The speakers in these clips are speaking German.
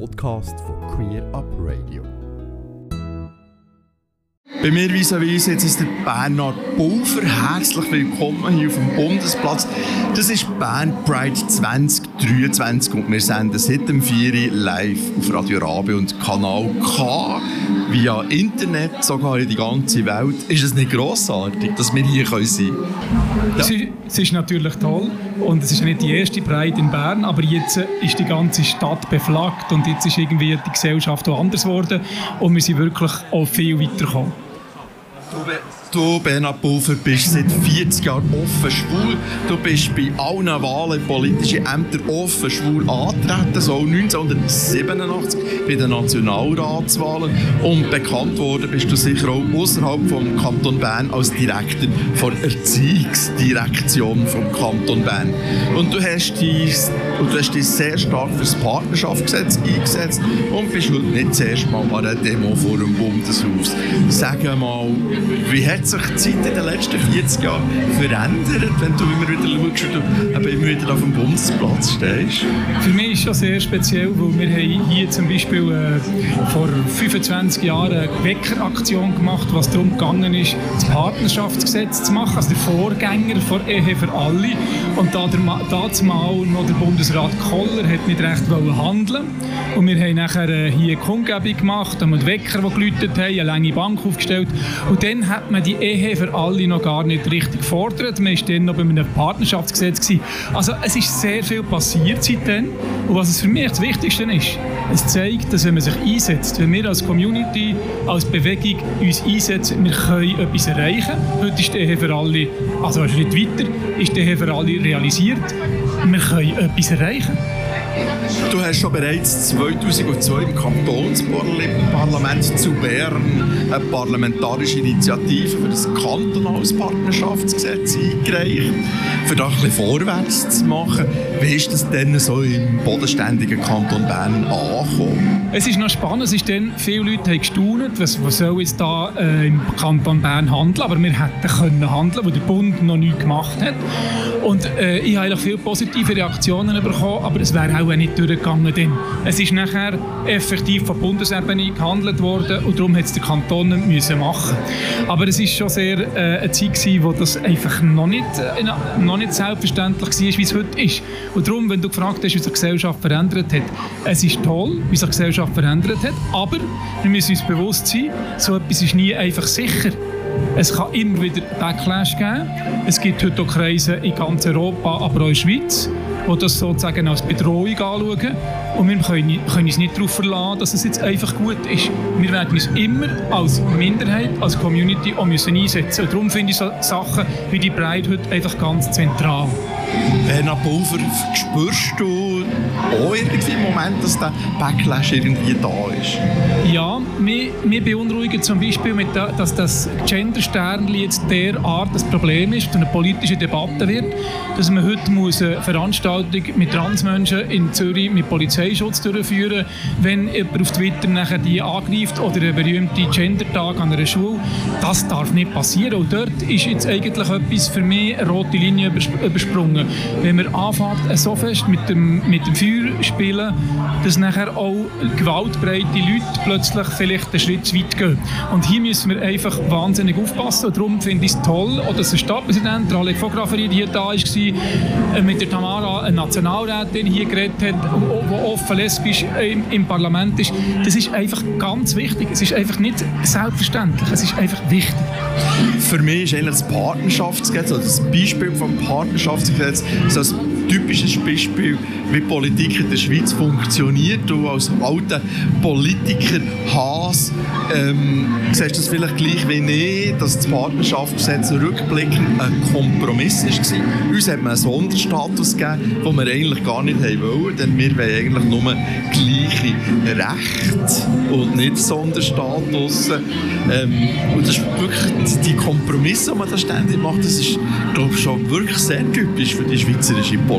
Podcast von Queer Up Radio. Bei mir vis-à-vis jetzt ist der Bernhard Pulver. Herzlich willkommen hier auf dem Bundesplatz. Das ist Bern Pride 2023 und wir senden seit dem 4 live auf Radio Rabe und Kanal K via Internet, sogar in die ganze Welt. Ist es nicht grossartig, dass wir hier sein können? Ja. Es, ist, es ist natürlich toll und es ist nicht die erste Pride in Bern, aber jetzt ist die ganze Stadt beflaggt und jetzt ist irgendwie die Gesellschaft anders geworden und wir sind wirklich auch viel weitergekommen. Du, Bernhard Pulver, bist seit 40 Jahren offen schwul. Du bist bei allen Wahlen politischen Ämtern offen schwul angetreten, so 1987 bei den Nationalratswahlen. Und bekannt worden bist du sicher auch außerhalb vom Kanton Bern als Direktor der Erziehungsdirektion vom Kanton Bern. Und du hast dich, und du hast dich sehr stark für das Partnerschaftsgesetz eingesetzt und bist heute nicht das erste Mal an einer Demo vor dem Bundeshaus. Sag mal, wie hat sich die Zeit in den letzten 40 Jahren verändert, wenn du immer wieder schaust, du immer wieder auf dem Bundesplatz stehst? Für mich ist das sehr speziell, weil wir haben hier zum Beispiel äh, vor 25 Jahren eine Weckeraktion gemacht, was darum gegangen ist, das Partnerschaftsgesetz zu machen, also der Vorgänger von Ehe für alle. Und da der, damals noch der Bundesrat Koller hat nicht recht handeln und wir haben nachher äh, hier eine Kundgebung gemacht, haben die Wecker, die geläutet haben, eine lange Bank aufgestellt und dann hat man die Ehe für alle noch gar nicht richtig gefordert. Man war dann noch bei einem Partnerschaftsgesetz. Gewesen. Also es ist sehr viel passiert seitdem. Und was für mich das Wichtigste ist, es zeigt, dass wenn man sich einsetzt, wenn wir als Community, als Bewegung uns einsetzen, wir können etwas erreichen. Heute ist die Ehe für alle, also ein Schritt weiter, ist die Ehe für alle realisiert. Wir können etwas erreichen. Du hast schon bereits 2002 im Kantonsparlament zu Bern eine parlamentarische Initiative für das kantonales Partnerschaftsgesetz eingereicht, für da ein bisschen vorwärts zu machen. Wie ist das denn so im bodenständigen Kanton Bern angekommen? Es ist noch spannend, es ist dann, viele Leute haben gestaunt, was, was soll jetzt da äh, im Kanton Bern handeln, aber wir hätten können handeln, wo der Bund noch nichts gemacht hat. Und äh, ich habe viele positive Reaktionen bekommen, aber es wäre auch nicht durchgegangen. Denn es ist nachher effektiv von Bundesebene gehandelt worden und darum hat es der Kanton nicht müssen machen Aber es war schon sehr äh, eine Zeit gewesen, wo das einfach noch nicht, äh, noch nicht selbstverständlich war, wie es heute ist. Und darum, wenn du gefragt hast, wie sich die Gesellschaft verändert hat, es ist toll, wie sich die Gesellschaft verändert hat, aber wir müssen uns bewusst sein, so etwas ist nie einfach sicher. Es kann immer wieder Backlash geben. Es gibt heute auch Kreise in ganz Europa, aber auch in der Schweiz, die das sozusagen als Bedrohung anschauen. Und wir können, können uns nicht darauf verlassen, dass es jetzt einfach gut ist. Wir werden uns immer als Minderheit, als Community auch müssen einsetzen Und darum finde ich so Sachen wie die heute einfach ganz zentral. Bernhard Pulver, spürst du auch irgendwie im Moment, dass der Backlash irgendwie da ist? Ja, wir, wir beunruhigen zum Beispiel, mit der, dass das Gender-Sternchen jetzt derart das Problem ist, dass eine politische Debatte wird, dass man heute muss eine Veranstaltung mit Transmenschen in Zürich mit Polizeischutz durchführen wenn jemand auf Twitter nachher die angreift oder einen berühmten Gender-Tag an einer Schule. Das darf nicht passieren. Und dort ist jetzt eigentlich etwas für mich eine rote Linie übersprungen wenn wir anfangen, so fest mit dem, mit dem Feuer spielen, dass nachher auch gewaltbreite Leute plötzlich vielleicht einen Schritt zu weit gehen. Und hier müssen wir einfach wahnsinnig aufpassen. Darum finde ich es toll, dass der Stadtpräsident, der Alec Fograferi, hier da war, äh, mit der Tamara, eine Nationalrätin, hier geredet hat, die offen lesbisch im, im Parlament ist. Das ist einfach ganz wichtig. Es ist einfach nicht selbstverständlich. Es ist einfach wichtig. Für mich ist eigentlich das Partnerschaftsgesetz, oder das Beispiel vom Partnerschaftsgesetz so typisches Beispiel, wie Politik in der Schweiz funktioniert. Du als alter Politiker Haas ähm, siehst das vielleicht gleich wie ich, dass das Partnerschaftsgesetz rückblickend ein Kompromiss war. Uns hat man einen Sonderstatus gegeben, den wir eigentlich gar nicht haben wollen, denn wir wollen eigentlich nur gleiche Rechte und nicht Sonderstatus. Ähm, und das ist wirklich die Kompromisse, die man da ständig macht, das ist, glaube ich, schon wirklich sehr typisch für die schweizerische Politik.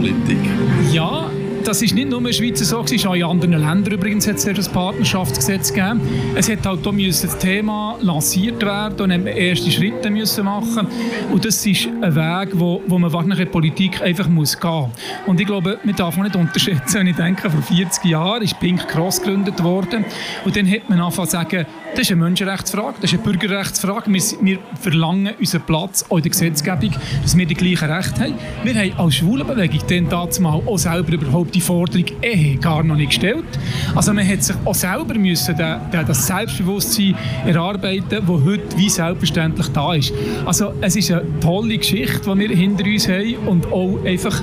Ja, das ist nicht nur in der Schweiz so, es auch in anderen Ländern übrigens hat es ein Partnerschaftsgesetz gegeben. Es hat halt auch das Thema lanciert werden und erste Schritte müssen machen und das ist ein Weg, wo, wo man wahrscheinlich in der Politik einfach muss gehen. Und ich glaube, man darf nicht unterschätzen, wenn ich denke, vor 40 Jahren ist Pink Cross gegründet worden und dann hat man angefangen zu sagen, das ist eine Menschenrechtsfrage, das ist eine Bürgerrechtsfrage. Wir, wir verlangen unseren Platz auch in der Gesetzgebung, dass wir die gleichen Rechte haben. Wir haben als Schwulenbewegung dann mal auch selber überhaupt die Forderung Ehe gar noch nicht gestellt. Also man hat sich auch selber müssen den, den, das Selbstbewusstsein erarbeiten, das heute wie selbstverständlich da ist. Also es ist eine tolle Geschichte, die wir hinter uns haben und auch einfach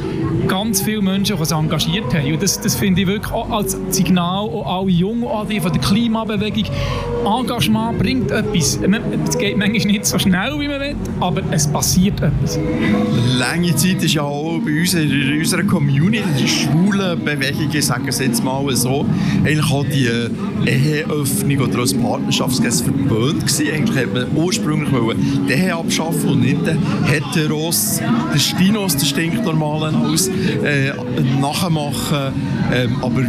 ganz viele Menschen, die sich engagiert haben. Und das, das finde ich wirklich auch als Signal, auch alle Jungen, die von der Klimabewegung, Engagement bringt etwas. Es geht manchmal nicht so schnell, wie man will, aber es passiert etwas. Lange Zeit ist ja auch bei uns in unserer Community, die schwulen Bewegung, ich sage es jetzt mal so, eigentlich auch die Eheöffnung oder das Partnerschaftsgesetz verböhnt gewesen. Eigentlich hat man ursprünglich die Ehe abschaffen und nicht den Heteros, den Stinos, den stinknormalen aus, äh, nachmachen. Ähm, aber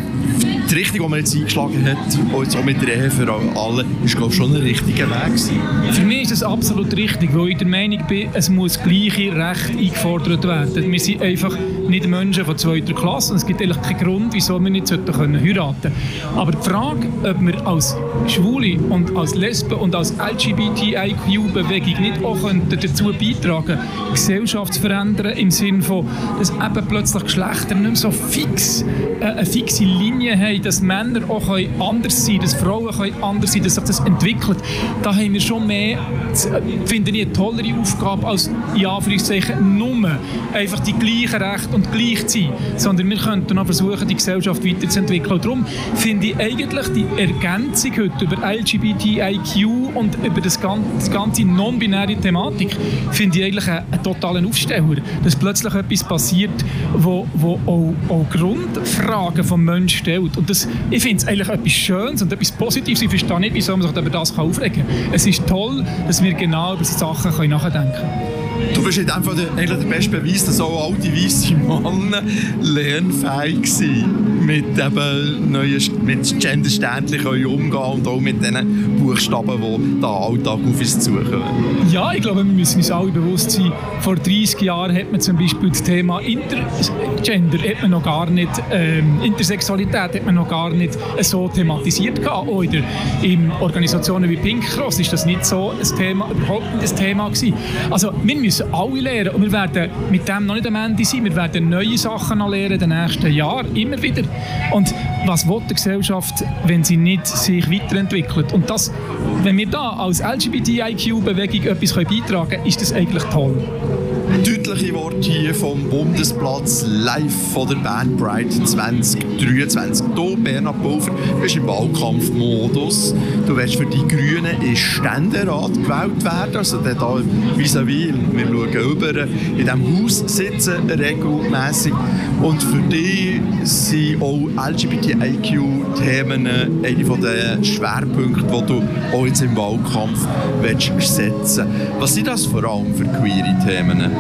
die Richtung, die man jetzt eingeschlagen hat, auch mit der Ehe für alle, ist glaube ich, schon ein richtiger Weg gewesen. Für mich ist es absolut richtig, weil ich der Meinung bin, es muss gleiche Recht eingefordert werden. Wir sind einfach nicht Menschen von zweiter Klasse und es gibt eigentlich keinen Grund, wieso wir nicht heiraten können. Aber die Frage, ob wir als Schwule und als Lesben und als LGBTIQ-Bewegung nicht auch dazu beitragen könnten, Gesellschaft zu verändern, im Sinne von, dass eben plötzlich Geschlechter nicht mehr so fix, äh, eine fixe Linie haben, dass Männer auch anders sein können, dass Frauen anders sein können, dass sich das entwickelt. Da haben wir schon mehr, finde ich, eine tollere Aufgabe als, ja, Anführungszeichen, nur einfach die gleichen Rechte und gleich zu sein, sondern wir könnten auch versuchen, die Gesellschaft weiterzuentwickeln. Und darum finde ich eigentlich die Ergänzung heute über LGBTIQ und über das ganze, non-binäre Thematik, finde ich eigentlich einen, einen, totalen Aufsteller. Dass plötzlich etwas passiert, wo, wo auch, auch Grundfragen vom Menschen stellt. Und das, ich finde es eigentlich etwas Schönes und etwas Positives. Ich verstehe nicht, wieso man sich über das aufregen kann. Es ist toll, dass wir genau über solche Sachen nachdenken können. Du bist einfach der, eigentlich der beste Beweis, dass auch alte weiße Männer lernfähig sind, mit eben neuen, mit Genderständchen umgehen und auch mit diesen Buchstaben, die da Alltag auf uns zukommen. Ja, ich glaube, wir müssen uns alle bewusst sein, vor 30 Jahren hat man zum Beispiel das Thema Intergender hat man noch gar nicht, ähm, Intersexualität hat man noch gar nicht so thematisiert gehabt. Oder in Organisationen wie Pink Cross ist das nicht so ein Thema, überhaupt nicht ein Thema gewesen. Also wir müssen alle lernen und wir werden mit dem noch nicht am Ende sein. Wir werden neue Sachen lernen in den nächsten Jahren, immer wieder. Und was will die Gesellschaft, wenn sie nicht sich weiterentwickelt? Und das, wenn wir da als LGBTIQ-Bewegung etwas beitragen können, ist das eigentlich toll. Deutliche Worte hier vom Bundesplatz live von der Band Pride 2023. Hier Bernhard Pulver, du bist im Wahlkampfmodus. Du wirst für die Grünen in Ständerat gewählt werden. Also da vis-à-vis, wir schauen über, in diesem Haus sitzen regelmässig. Und für dich sind auch LGBTIQ-Themen eine der Schwerpunkte, die du auch jetzt im Wahlkampf setzen willst. Was sind das vor allem für queere Themen?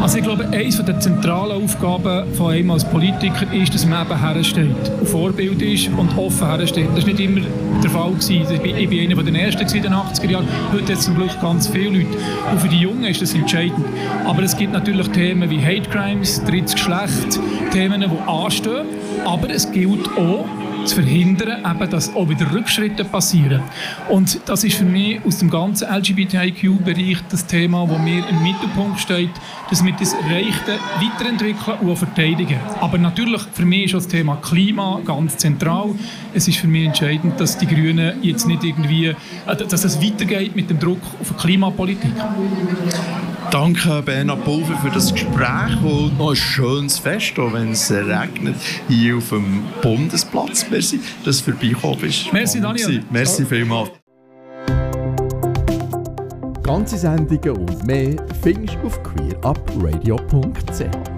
Also ich glaube, eine der zentralen Aufgaben von einem als Politiker ist, dass man eben herstellt, Vorbild ist und offen herstellt. Das war nicht immer der Fall. Gewesen. Ich bin einer der Ersten in den 80er Jahren. Heute hat es zum Glück ganz viele Leute. Und für die Jungen ist das entscheidend. Aber es gibt natürlich Themen wie Hate Crimes, drittes Geschlecht, Themen, die anstehen. Aber es gilt auch, zu verhindern, eben, dass auch wieder Rückschritte passieren. Und das ist für mich aus dem ganzen LGBTIQ-Bereich das Thema, das mir im Mittelpunkt steht, dass wir das Erreichte weiterentwickeln und verteidigen. Aber natürlich, für mich ist das Thema Klima ganz zentral. Es ist für mich entscheidend, dass die Grünen jetzt nicht irgendwie, äh, dass es weitergeht mit dem Druck auf die Klimapolitik. Danke Bernhard Pulver für das Gespräch und noch ein schönes Fest, auch wenn es regnet, hier auf dem Bundesplatz. Merci, dass du vorbeigekommen bist. Merci Daniel. Merci vielmals. Ganze Sendungen und mehr findest du auf queerupradio.ch